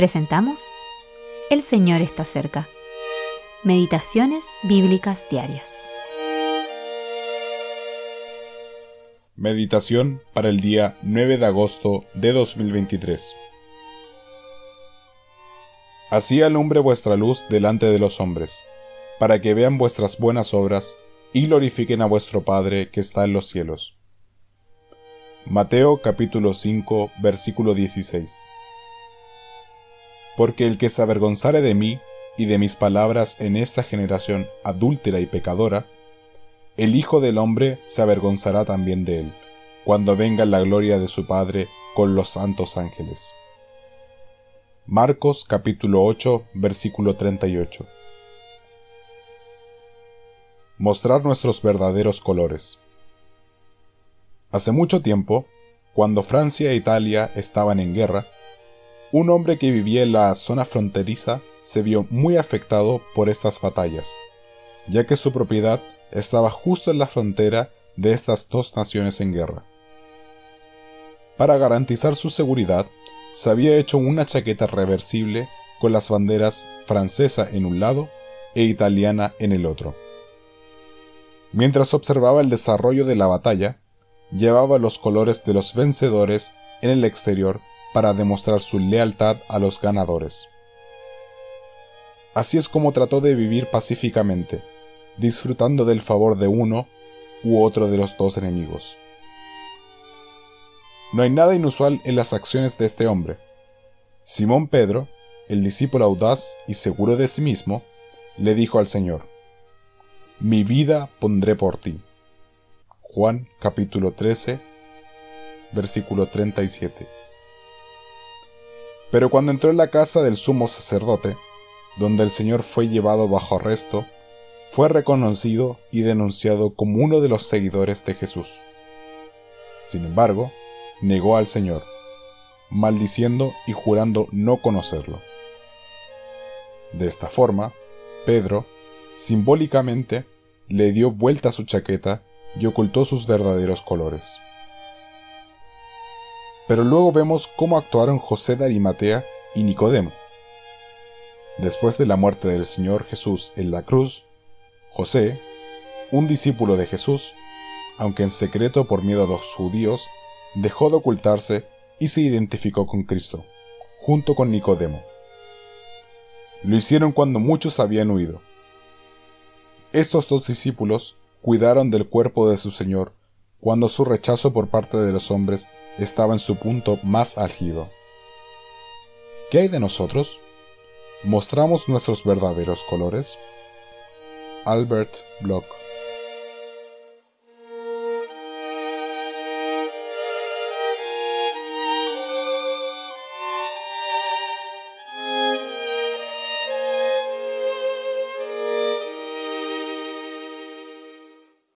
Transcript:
Presentamos El Señor está cerca. Meditaciones Bíblicas Diarias. Meditación para el día 9 de agosto de 2023. Así alumbre vuestra luz delante de los hombres, para que vean vuestras buenas obras y glorifiquen a vuestro Padre que está en los cielos. Mateo capítulo 5 versículo 16. Porque el que se avergonzare de mí y de mis palabras en esta generación adúltera y pecadora, el Hijo del Hombre se avergonzará también de él, cuando venga la gloria de su Padre con los santos ángeles. Marcos capítulo 8 versículo 38. Mostrar nuestros verdaderos colores. Hace mucho tiempo, cuando Francia e Italia estaban en guerra, un hombre que vivía en la zona fronteriza se vio muy afectado por estas batallas, ya que su propiedad estaba justo en la frontera de estas dos naciones en guerra. Para garantizar su seguridad, se había hecho una chaqueta reversible con las banderas francesa en un lado e italiana en el otro. Mientras observaba el desarrollo de la batalla, llevaba los colores de los vencedores en el exterior para demostrar su lealtad a los ganadores. Así es como trató de vivir pacíficamente, disfrutando del favor de uno u otro de los dos enemigos. No hay nada inusual en las acciones de este hombre. Simón Pedro, el discípulo audaz y seguro de sí mismo, le dijo al Señor, Mi vida pondré por ti. Juan capítulo 13, versículo 37. Pero cuando entró en la casa del sumo sacerdote, donde el Señor fue llevado bajo arresto, fue reconocido y denunciado como uno de los seguidores de Jesús. Sin embargo, negó al Señor, maldiciendo y jurando no conocerlo. De esta forma, Pedro, simbólicamente, le dio vuelta a su chaqueta y ocultó sus verdaderos colores. Pero luego vemos cómo actuaron José de Arimatea y Nicodemo. Después de la muerte del Señor Jesús en la cruz, José, un discípulo de Jesús, aunque en secreto por miedo a los judíos, dejó de ocultarse y se identificó con Cristo, junto con Nicodemo. Lo hicieron cuando muchos habían huido. Estos dos discípulos cuidaron del cuerpo de su Señor cuando su rechazo por parte de los hombres estaba en su punto más álgido. ¿Qué hay de nosotros? ¿Mostramos nuestros verdaderos colores? Albert Bloch